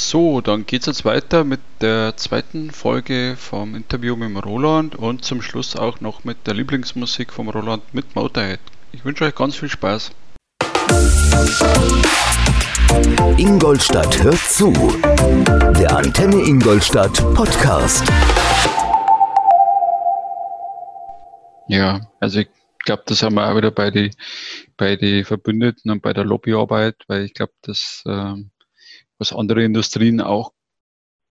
So, dann geht's jetzt weiter mit der zweiten Folge vom Interview mit dem Roland und zum Schluss auch noch mit der Lieblingsmusik vom Roland mit Motorhead. Ich wünsche euch ganz viel Spaß. Ingolstadt hört zu. Der Antenne Ingolstadt Podcast. Ja, also ich glaube, das haben wir auch wieder bei den bei die Verbündeten und bei der Lobbyarbeit, weil ich glaube, dass ähm, was andere Industrien auch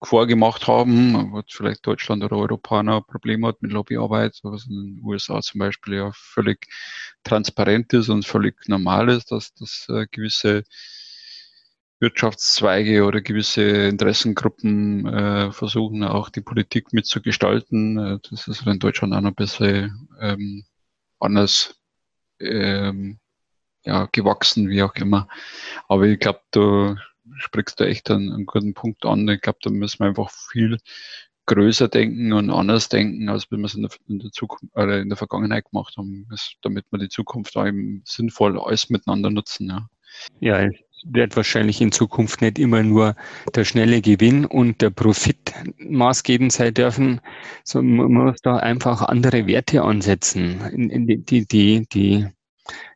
vorgemacht haben, wo vielleicht Deutschland oder Europa noch Probleme hat mit Lobbyarbeit, was in den USA zum Beispiel ja völlig transparent ist und völlig normal ist, dass das äh, gewisse Wirtschaftszweige oder gewisse Interessengruppen äh, versuchen, auch die Politik mitzugestalten. Äh, das ist in Deutschland auch noch ein bisschen ähm, anders ähm, ja, gewachsen, wie auch immer. Aber ich glaube, da sprichst du echt einen, einen guten Punkt an. Ich glaube, da müssen wir einfach viel größer denken und anders denken, als wir es in der, in der Zukunft oder in der Vergangenheit gemacht haben, damit wir die Zukunft auch eben sinnvoll alles miteinander nutzen. Ja. Ja, es wird wahrscheinlich in Zukunft nicht immer nur der schnelle Gewinn und der Profit maßgebend sein dürfen, sondern man muss da einfach andere Werte ansetzen. Die, die, die, die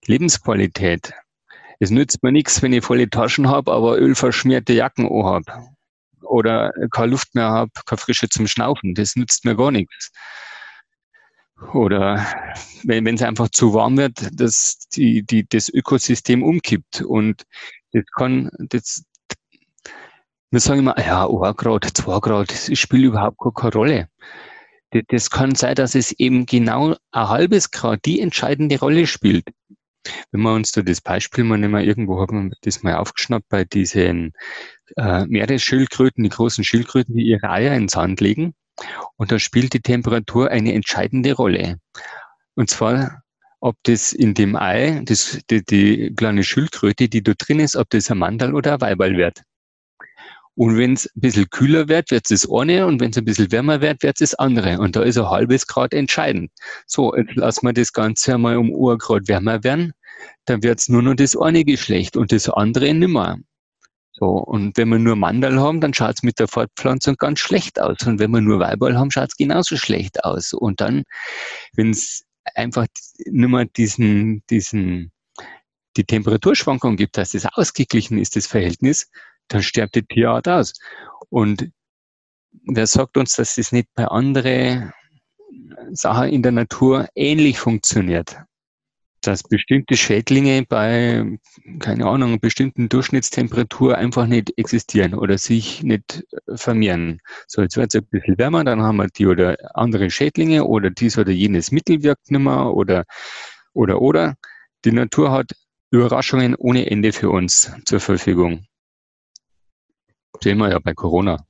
Lebensqualität es nützt mir nichts, wenn ich volle Taschen habe, aber ölverschmierte Jacken habe. Oder keine Luft mehr habe, keine Frische zum Schnaufen. Das nützt mir gar nichts. Oder wenn es einfach zu warm wird, dass die, die, das Ökosystem umkippt. Und das kann, das, wir sagen immer, ja, 1 Grad, 2 Grad, das spielt überhaupt keine Rolle. Das kann sein, dass es eben genau ein halbes Grad die entscheidende Rolle spielt. Wenn wir uns da das Beispiel mal nehmen, irgendwo haben wir das mal aufgeschnappt bei diesen äh, Meeresschildkröten, die großen Schildkröten, die ihre Eier ins Sand legen. Und da spielt die Temperatur eine entscheidende Rolle. Und zwar, ob das in dem Ei, das, die, die kleine Schildkröte, die da drin ist, ob das ein Mandal oder ein Weiberl wird. Und wenn es ein bisschen kühler wird, wird es das eine und wenn es ein bisschen wärmer wird, wird es das andere. Und da ist ein halbes Grad entscheidend. So, jetzt lassen wir das Ganze einmal um ein Grad wärmer werden, dann wird es nur noch das eine Geschlecht und das andere nimmer. So, und wenn wir nur Mandal haben, dann schaut es mit der Fortpflanzung ganz schlecht aus. Und wenn wir nur Weiberl haben, schaut es genauso schlecht aus. Und dann, wenn es einfach mal diesen, diesen, die Temperaturschwankung gibt, dass das ausgeglichen ist, das Verhältnis, dann stirbt die Tierart aus. Und wer sagt uns, dass das nicht bei anderen Sachen in der Natur ähnlich funktioniert? Dass bestimmte Schädlinge bei, keine Ahnung, bestimmten Durchschnittstemperatur einfach nicht existieren oder sich nicht vermehren. So, jetzt wird es ein bisschen wärmer, dann haben wir die oder andere Schädlinge oder dies oder jenes Mittel wirkt nicht mehr oder, oder, oder. Die Natur hat Überraschungen ohne Ende für uns zur Verfügung. Sehen wir ja bei Corona.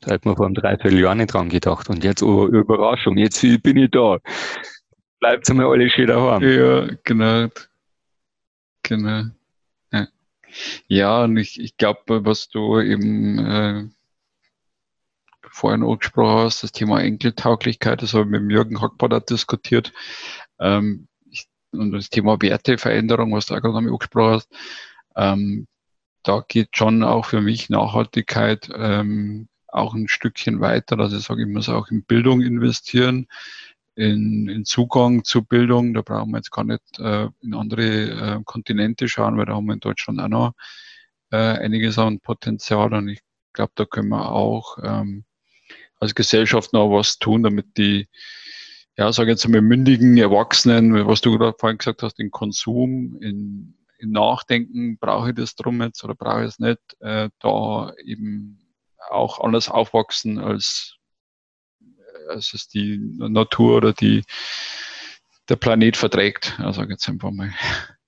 Da hat man vor einem Dreivierteljahr nicht dran gedacht. Und jetzt, oh, Überraschung, jetzt bin ich da. Bleibt mal alle schön daheim. Ja, genau. Genau. Ja, und ich, ich glaube, was du eben äh, vorhin angesprochen hast, das Thema Enkeltauglichkeit, das habe ich mit Jürgen Hackbart diskutiert. Ähm, ich, und das Thema Werteveränderung, was du auch gerade angesprochen hast. Ähm, da geht schon auch für mich Nachhaltigkeit ähm, auch ein Stückchen weiter. Also ich sage, ich muss auch in Bildung investieren, in, in Zugang zu Bildung. Da brauchen wir jetzt gar nicht äh, in andere äh, Kontinente schauen, weil da haben wir in Deutschland auch noch äh, einiges an Potenzial. Und ich glaube, da können wir auch ähm, als Gesellschaft noch was tun, damit die, ja, sage jetzt einmal mündigen Erwachsenen, was du gerade vorhin gesagt hast, den Konsum, in im Nachdenken, brauche ich das drum jetzt oder brauche ich es nicht, äh, da eben auch anders aufwachsen, als, als es die Natur oder die, der Planet verträgt. Also jetzt einfach mal.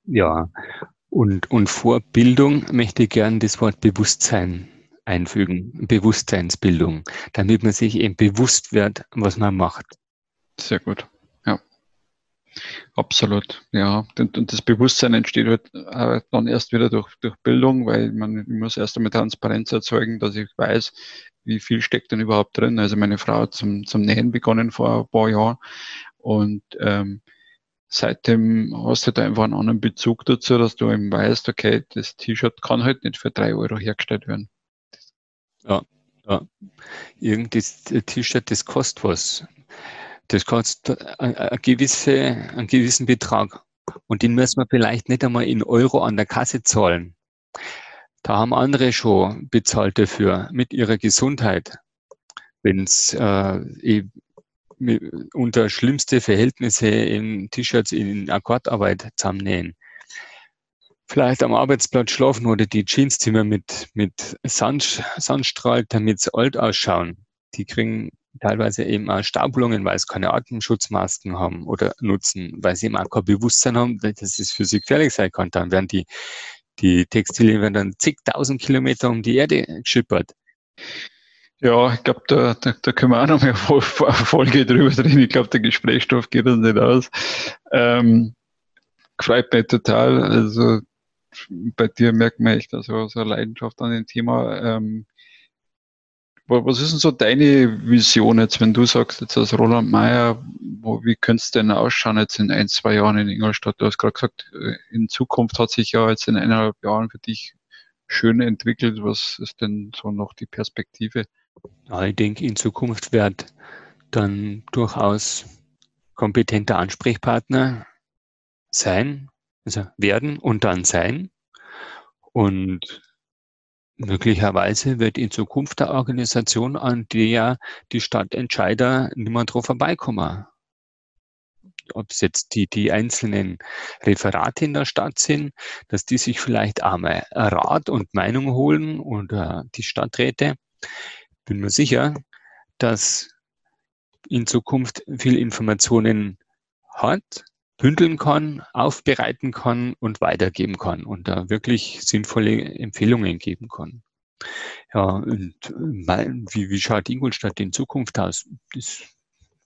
Ja, und, und vor Bildung möchte ich gern das Wort Bewusstsein einfügen, Bewusstseinsbildung, damit man sich eben bewusst wird, was man macht. Sehr gut. Absolut, ja. Und, das Bewusstsein entsteht halt dann erst wieder durch, durch Bildung, weil man muss erst einmal Transparenz erzeugen, dass ich weiß, wie viel steckt denn überhaupt drin. Also meine Frau hat zum, zum Nähen begonnen vor ein paar Jahren und ähm, seitdem hast du da einfach einen anderen Bezug dazu, dass du eben weißt, okay, das T-Shirt kann halt nicht für drei Euro hergestellt werden. Ja, ja. Irgendes T-Shirt, das kostet was. Das kostet eine gewisse, einen gewissen Betrag. Und den müssen wir vielleicht nicht einmal in Euro an der Kasse zahlen. Da haben andere schon bezahlt dafür mit ihrer Gesundheit. Wenn es äh, unter schlimmste Verhältnisse in T-Shirts in Akkordarbeit zusammennähen. Vielleicht am Arbeitsplatz schlafen oder die Jeanszimmer mit, mit Sand, Sandstrahl, damit sie alt ausschauen. Die kriegen teilweise eben auch Staublungen, weil sie keine Atemschutzmasken haben oder nutzen, weil sie eben auch kein Bewusstsein haben, dass es für sie gefährlich sein kann. Dann werden die, die Textilien werden dann zigtausend Kilometer um die Erde geschippert. Ja, ich glaube, da, da, da können wir auch noch mehr Folge drüber drehen. Ich glaube, der Gesprächsstoff geht uns nicht aus. Ähm, gefreut mich total. Also bei dir merkt man echt also, so eine Leidenschaft an dem Thema. Ähm, was ist denn so deine Vision jetzt, wenn du sagst, jetzt als Roland Mayer, wie könnte es denn ausschauen jetzt in ein, zwei Jahren in Ingolstadt? Du hast gerade gesagt, äh, in Zukunft hat sich ja jetzt in eineinhalb Jahren für dich schön entwickelt. Was ist denn so noch die Perspektive? Ja, ich denke, in Zukunft wird dann durchaus kompetenter Ansprechpartner sein, also werden und dann sein. Und möglicherweise wird in Zukunft der Organisation, an der die Stadtentscheider niemand drauf vorbeikommen. Ob es jetzt die, die einzelnen Referate in der Stadt sind, dass die sich vielleicht einmal Rat und Meinung holen oder die Stadträte. Bin mir sicher, dass in Zukunft viel Informationen hat, bündeln kann, aufbereiten kann und weitergeben kann und da wirklich sinnvolle Empfehlungen geben kann. Ja, und wie, wie schaut Ingolstadt in Zukunft aus? Das,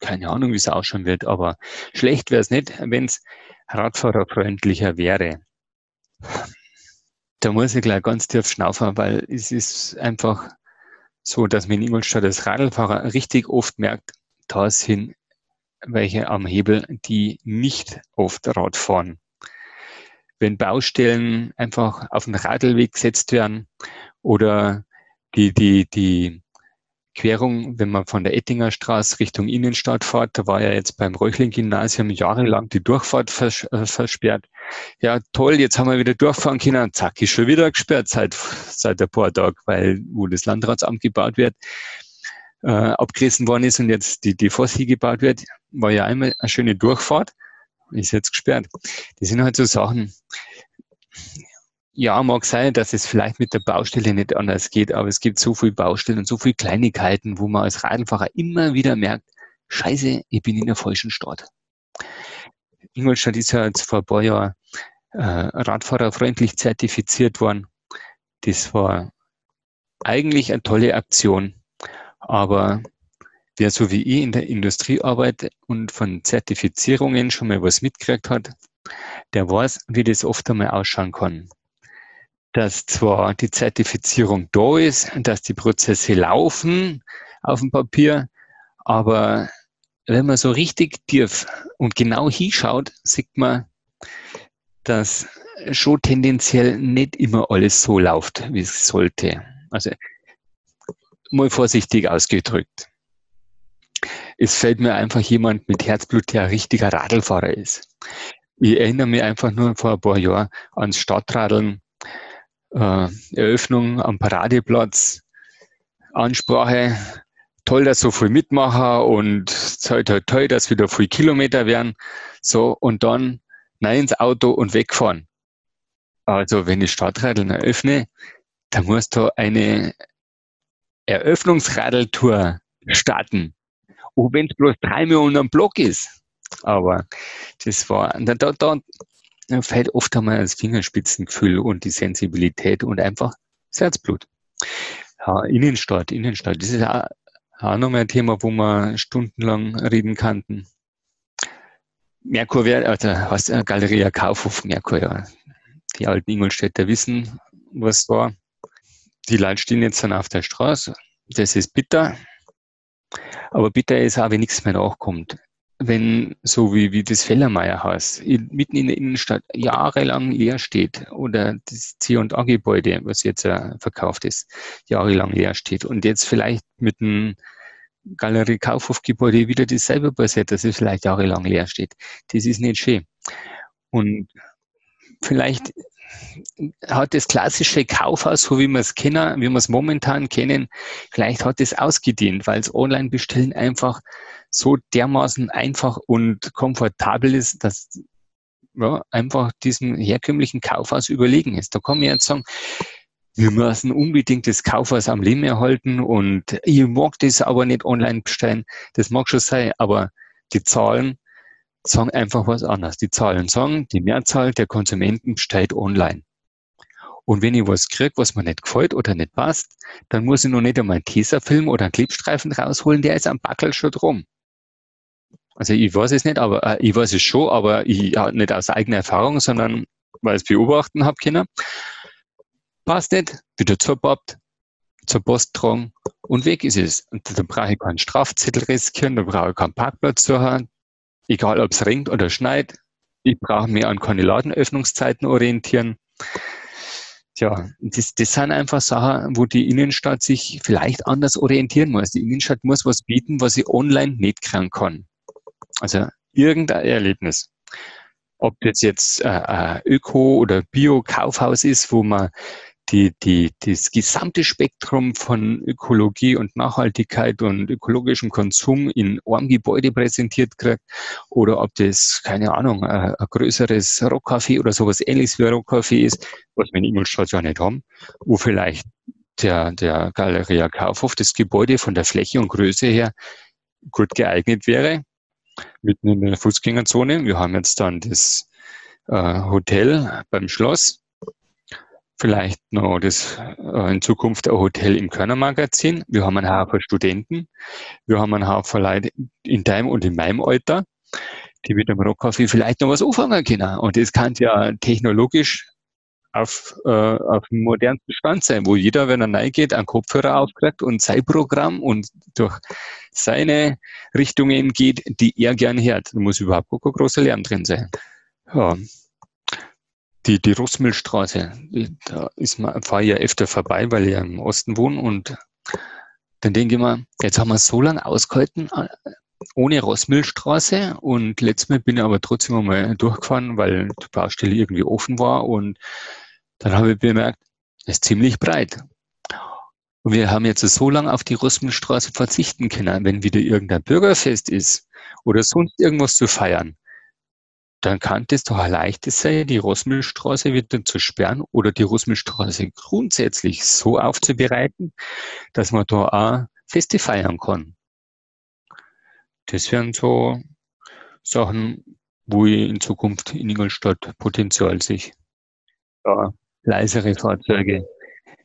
keine Ahnung, wie es ausschauen wird, aber schlecht wäre es nicht, wenn es radfahrerfreundlicher wäre. Da muss ich gleich ganz tief schnaufen, weil es ist einfach so, dass man in Ingolstadt als Radlfahrer richtig oft merkt, da sind welche am Hebel, die nicht oft Rad fahren. Wenn Baustellen einfach auf den Radlweg gesetzt werden oder die, die, die Querung, wenn man von der Ettinger Straße Richtung Innenstadt fährt, da war ja jetzt beim Reuchling-Gymnasium jahrelang die Durchfahrt vers äh, versperrt. Ja, toll, jetzt haben wir wieder durchfahren können. Zack, ist schon wieder gesperrt seit, seit ein paar Tagen, weil wo das Landratsamt gebaut wird äh, abgerissen worden ist und jetzt die, die Fossi gebaut wird, war ja einmal eine schöne Durchfahrt, ist jetzt gesperrt. Das sind halt so Sachen, ja, mag sein, dass es vielleicht mit der Baustelle nicht anders geht, aber es gibt so viele Baustellen und so viele Kleinigkeiten, wo man als Radlfahrer immer wieder merkt, scheiße, ich bin in der falschen Stadt. Ingolstadt ist ja jetzt vor ein paar Jahren äh, radfahrerfreundlich zertifiziert worden. Das war eigentlich eine tolle Aktion. Aber wer so wie ich in der Industrie arbeitet und von Zertifizierungen schon mal was mitgekriegt hat, der weiß, wie das oft einmal ausschauen kann. Dass zwar die Zertifizierung da ist, dass die Prozesse laufen auf dem Papier, aber wenn man so richtig tief und genau hinschaut, sieht man, dass schon tendenziell nicht immer alles so läuft, wie es sollte. Also mal vorsichtig ausgedrückt. Es fällt mir einfach jemand mit Herzblut, der ein richtiger Radlfahrer ist. Ich erinnere mich einfach nur vor ein paar Jahren ans Stadtradeln, äh, Eröffnung am Paradeplatz, Ansprache, toll, dass so viel mitmachen und toll, toll, toll, dass wieder viel Kilometer werden. So, und dann nein ins Auto und wegfahren. Also, wenn ich Stadtradeln eröffne, dann muss da eine Eröffnungsradeltour starten. Auch wenn es bloß dreimal unter dem Block ist. Aber das war, da, da, da fällt oft einmal das Fingerspitzengefühl und die Sensibilität und einfach das Herzblut. Ja, Innenstadt, Innenstadt, das ist auch, auch nochmal ein Thema, wo wir stundenlang reden kannten. Merkur also was Galeria Kaufhof, Merkur, ja. Die alten Ingolstädter wissen, was war. Die Leute stehen jetzt dann auf der Straße. Das ist bitter. Aber bitter ist auch, wenn nichts mehr nachkommt. wenn so wie, wie das Fellermeierhaus mitten in der Innenstadt jahrelang leer steht oder das C&A-Gebäude, was jetzt äh, verkauft ist, jahrelang leer steht und jetzt vielleicht mit einem Galerie Kaufhofgebäude wieder dasselbe passiert, dass es vielleicht jahrelang leer steht. Das ist nicht schön. Und vielleicht hat das klassische Kaufhaus, so wie wir es kennen, wie wir es momentan kennen, vielleicht hat es ausgedient, weil es Online-Bestellen einfach so dermaßen einfach und komfortabel ist, dass ja, einfach diesem herkömmlichen Kaufhaus überlegen ist. Da kann man jetzt sagen, wir müssen unbedingt das Kaufhaus am Leben erhalten und ich mag das aber nicht online bestellen. Das mag schon sein, aber die Zahlen sagen einfach was anderes. Die Zahlen sagen, die Mehrzahl der Konsumenten bestellt online. Und wenn ich was kriege, was mir nicht gefällt oder nicht passt, dann muss ich noch nicht einmal einen Tesafilm oder einen Klebstreifen rausholen, der ist am Backel schon drum. Also ich weiß es nicht, aber äh, ich weiß es schon, aber ich ja, nicht aus eigener Erfahrung, sondern weil ich es beobachten habe können. Passt nicht, wieder zerpappt, zur Post tragen und weg ist es. Und da brauche ich keinen Strafzettel riskieren, da brauche ich keinen Parkplatz zu haben, egal ob es regnet oder schneit. Ich brauche mich an keine Ladenöffnungszeiten orientieren. Tja, das, das sind einfach Sachen, wo die Innenstadt sich vielleicht anders orientieren muss. Die Innenstadt muss was bieten, was sie online nicht kriegen kann. Also irgendein Erlebnis. Ob das jetzt äh, Öko- oder Bio-Kaufhaus ist, wo man die, die, das gesamte Spektrum von Ökologie und Nachhaltigkeit und ökologischem Konsum in einem Gebäude präsentiert kriegt oder ob das, keine Ahnung, ein, ein größeres Rockcafé oder sowas ähnliches wie ein Rockcafé ist, was wir in Ingolstadt ja nicht haben, wo vielleicht der, der Galeria Kaufhof, das Gebäude von der Fläche und Größe her gut geeignet wäre, mitten in der Fußgängerzone. Wir haben jetzt dann das äh, Hotel beim Schloss, vielleicht noch das äh, in Zukunft ein Hotel im Körnermagazin. Wir haben einen Haufen Studenten. Wir haben einen Haufen Leute in deinem und in meinem Alter, die mit dem Rockcafé vielleicht noch was anfangen können. Und das kann ja technologisch auf, äh, auf dem modernsten Stand sein, wo jeder, wenn er reingeht, einen Kopfhörer aufkriegt und sein Programm und durch seine Richtungen geht, die er gern hört. Da muss überhaupt kein großer Lärm drin sein. Ja, die, die Russmüllstraße, da fahre ich ja öfter vorbei, weil ich ja im Osten wohne und dann denke ich mir, jetzt haben wir so lange ausgehalten äh, ohne Rossmüllstraße und letztes Mal bin ich aber trotzdem einmal durchgefahren, weil die Baustelle irgendwie offen war und dann habe ich bemerkt, es ist ziemlich breit. Und wir haben jetzt so lange auf die Rossmüllstraße verzichten können, wenn wieder irgendein Bürgerfest ist oder sonst irgendwas zu feiern, dann kann es doch ein leichtes sein, die Rossmüllstraße wieder zu sperren oder die Rossmüllstraße grundsätzlich so aufzubereiten, dass man da auch Feste feiern kann. Das wären so Sachen, wo ich in Zukunft in Ingolstadt Potenzial sehe. Ja, leisere Fahrzeuge,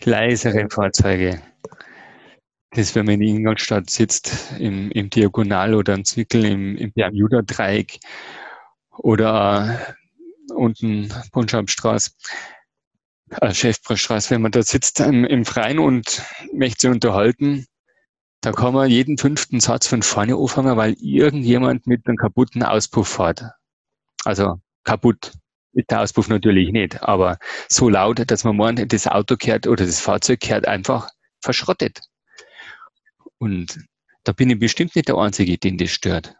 leisere Fahrzeuge. Das, wenn man in Ingolstadt sitzt, im, im Diagonal oder im Zwickel, im, im Bermuda-Dreieck oder unten Punschabstraße, äh, Chefstraße, wenn man da sitzt im, im Freien und möchte sich unterhalten, da kann man jeden fünften Satz von vorne anfangen, weil irgendjemand mit einem kaputten Auspuff fährt. Also kaputt ist der Auspuff natürlich nicht, aber so laut, dass man meint, das Auto kehrt oder das Fahrzeug kehrt einfach verschrottet. Und da bin ich bestimmt nicht der Einzige, den das stört.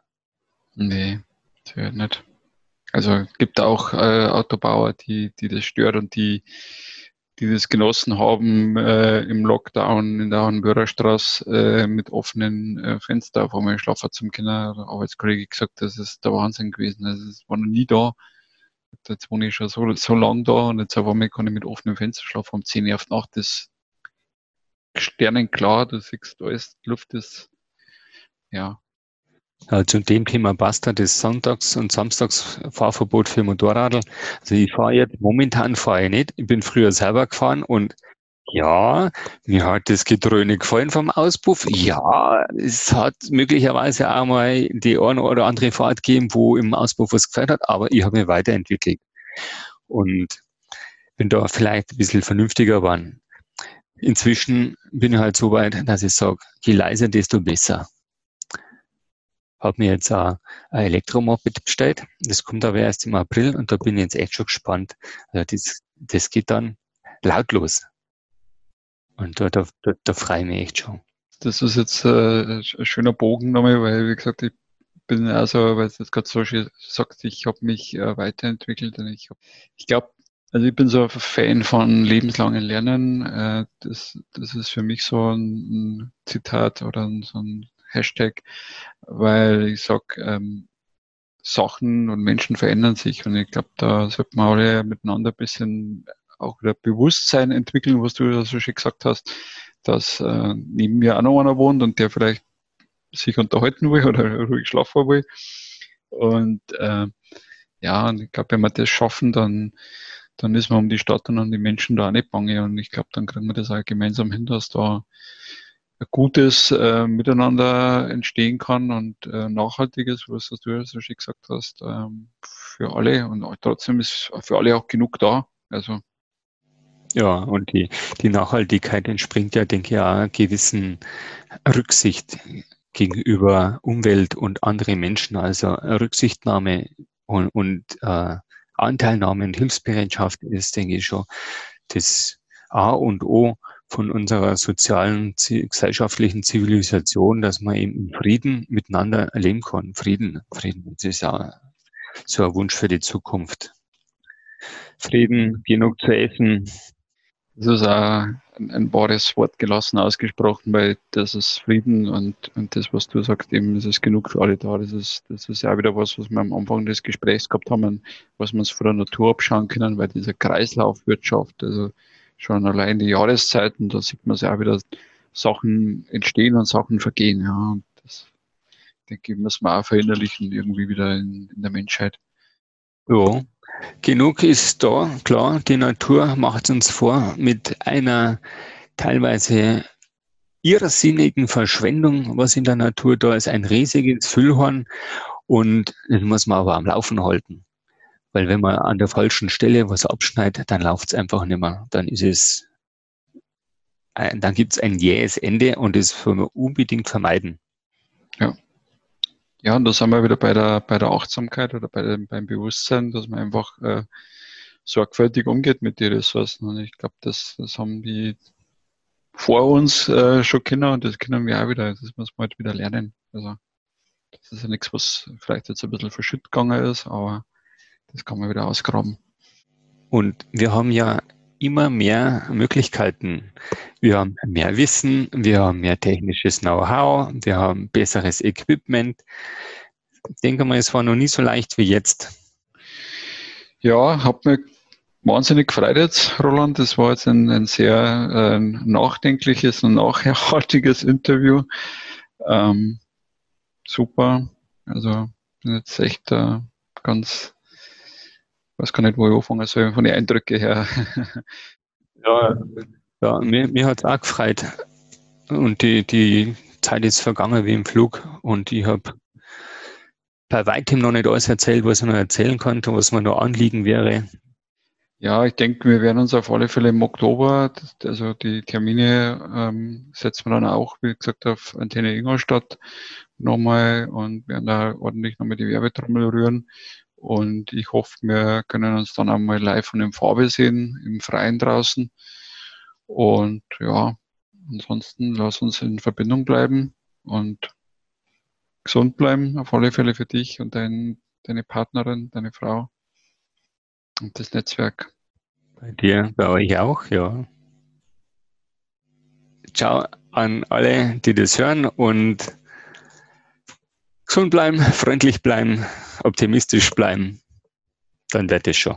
Nee, stört nicht. Also gibt auch äh, Autobauer, die, die das stört und die, die das genossen haben äh, im Lockdown in der Hanbürgerstraße äh, mit offenen äh, Fenster auf einmal schlafen zum Kinder. Der Arbeitskollege gesagt, das ist der Wahnsinn gewesen. Also es war noch nie da. Jetzt wohne ich schon so, so lang da und jetzt auf einmal kann ich mit offenen Fenstern schlafen. Um 10 Uhr auf Nacht ist sternenklar, du siehst alles, die Luft ist, ja, zu dem Thema Basta das Sonntags- und Samstagsfahrverbot für Motorradl. Also ich fahre jetzt, momentan fahre ich nicht. Ich bin früher selber gefahren und ja, mir hat das Gedröhne gefallen vom Auspuff. Ja, es hat möglicherweise auch mal die eine oder andere Fahrt gegeben, wo im Auspuff was gefällt hat, aber ich habe mich weiterentwickelt und bin da vielleicht ein bisschen vernünftiger geworden. Inzwischen bin ich halt so weit, dass ich sage, je leiser, desto besser. Habe mir jetzt ein, ein Elektromoped bestellt. Das kommt aber erst im April und da bin ich jetzt echt schon gespannt. Also das, das geht dann lautlos. Und da, da, da, da freue ich mich echt schon. Das ist jetzt äh, ein schöner Bogen nochmal, weil, wie gesagt, ich bin also, weil es jetzt gerade so sagt, ich habe mich äh, weiterentwickelt und ich, ich glaube, also ich bin so ein Fan von lebenslangen Lernen. Äh, das, das ist für mich so ein, ein Zitat oder ein, so ein Hashtag, weil ich sag, ähm, Sachen und Menschen verändern sich und ich glaube, da sollten wir alle miteinander ein bisschen auch wieder Bewusstsein entwickeln, was du ja so schön gesagt hast, dass äh, neben mir auch noch einer wohnt und der vielleicht sich unterhalten will oder ruhig schlafen will. Und äh, ja, und ich glaube, wenn wir das schaffen, dann, dann ist man um die Stadt und um die Menschen da auch nicht bange. Und ich glaube, dann kriegen wir das auch gemeinsam hin, dass da gutes äh, Miteinander entstehen kann und äh, nachhaltiges, was du ja so schön gesagt hast, ähm, für alle. Und trotzdem ist für alle auch genug da. Also ja, und die, die Nachhaltigkeit entspringt ja, denke ich, auch gewissen Rücksicht gegenüber Umwelt und andere Menschen, also Rücksichtnahme und, und äh, Anteilnahme und Hilfsbereitschaft ist, denke ich, schon das A und O von unserer sozialen, gesellschaftlichen Zivilisation, dass man eben in Frieden miteinander leben kann. Frieden, Frieden, das ist auch so ein Wunsch für die Zukunft. Frieden, genug zu essen, das ist auch ein, ein wahres Wort gelassen ausgesprochen, weil das ist Frieden und, und das, was du sagst, eben, es ist genug für alle da. Das ist, das ist auch wieder was, was wir am Anfang des Gesprächs gehabt haben, was wir uns von der Natur abschauen können, weil diese Kreislaufwirtschaft, also schon allein die Jahreszeiten, da sieht man es auch wieder, Sachen entstehen und Sachen vergehen. Ja, und das, denke ich, müssen wir auch verinnerlichen, irgendwie wieder in, in der Menschheit. Ja, Genug ist da, klar, die Natur macht uns vor mit einer teilweise irrsinnigen Verschwendung, was in der Natur da ist, ein riesiges Füllhorn und das muss man aber am Laufen halten. Weil wenn man an der falschen Stelle was abschneidet, dann läuft es einfach nicht mehr. Dann ist es, dann gibt es ein jähes Ende und das soll man unbedingt vermeiden. Ja. Ja, und da sind wir wieder bei der, bei der Achtsamkeit oder bei dem, beim Bewusstsein, dass man einfach äh, sorgfältig umgeht mit den Ressourcen. Und ich glaube, das, das haben die vor uns äh, schon Kinder und das können wir auch wieder. Das muss man halt wieder lernen. Also das ist ja nichts, was vielleicht jetzt ein bisschen verschütt gegangen ist, aber das kann man wieder ausgraben. Und wir haben ja immer mehr Möglichkeiten. Wir haben mehr Wissen, wir haben mehr technisches Know-how, wir haben besseres Equipment. Ich denke mal, es war noch nie so leicht wie jetzt. Ja, hat mich wahnsinnig gefreut jetzt, Roland. Das war jetzt ein, ein sehr äh, nachdenkliches und nachhaltiges Interview. Ähm, super. Also bin jetzt echt äh, ganz weiß gar nicht, wo ich anfangen soll, von den Eindrücken her. ja, ja mir, mir hat es auch gefreut. Und die, die Zeit ist vergangen wie im Flug und ich habe bei weitem noch nicht alles erzählt, was ich noch erzählen konnte, was mir noch anliegen wäre. Ja, ich denke, wir werden uns auf alle Fälle im Oktober, also die Termine ähm, setzen wir dann auch, wie gesagt, auf Antenne Ingolstadt nochmal und werden da ordentlich nochmal die Werbetrommel rühren. Und ich hoffe, wir können uns dann einmal live und in Farbe sehen, im Freien draußen. Und ja, ansonsten lass uns in Verbindung bleiben und gesund bleiben, auf alle Fälle für dich und dein, deine Partnerin, deine Frau und das Netzwerk. Bei dir, bei euch auch, ja. Ciao an alle, die das hören und gesund bleiben, freundlich bleiben, optimistisch bleiben, dann wird es schon.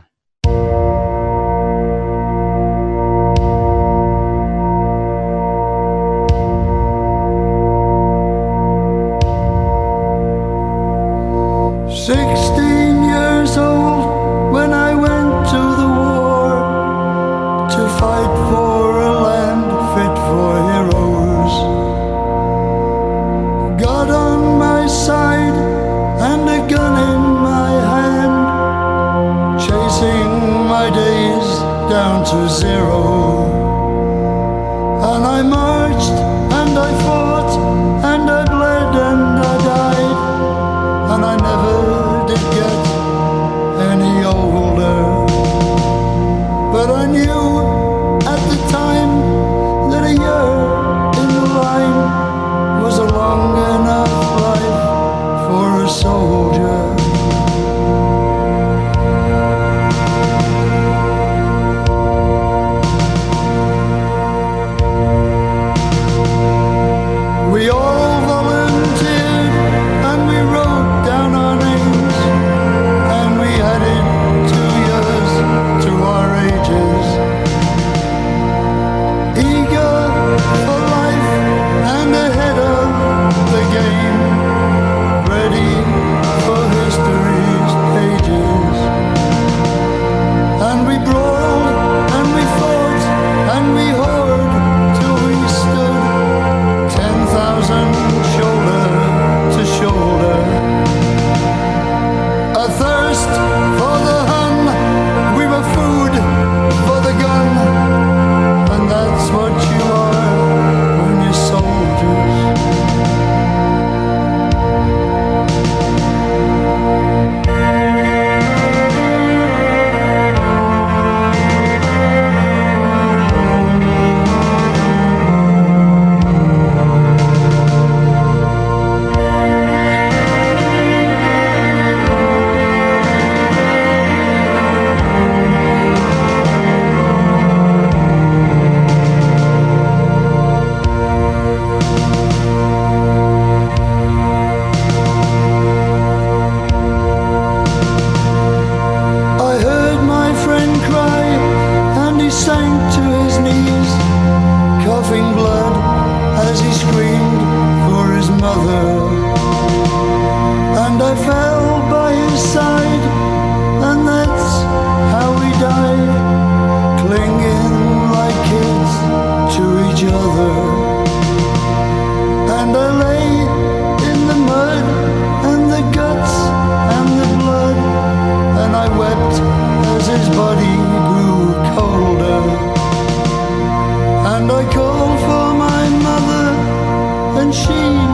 And she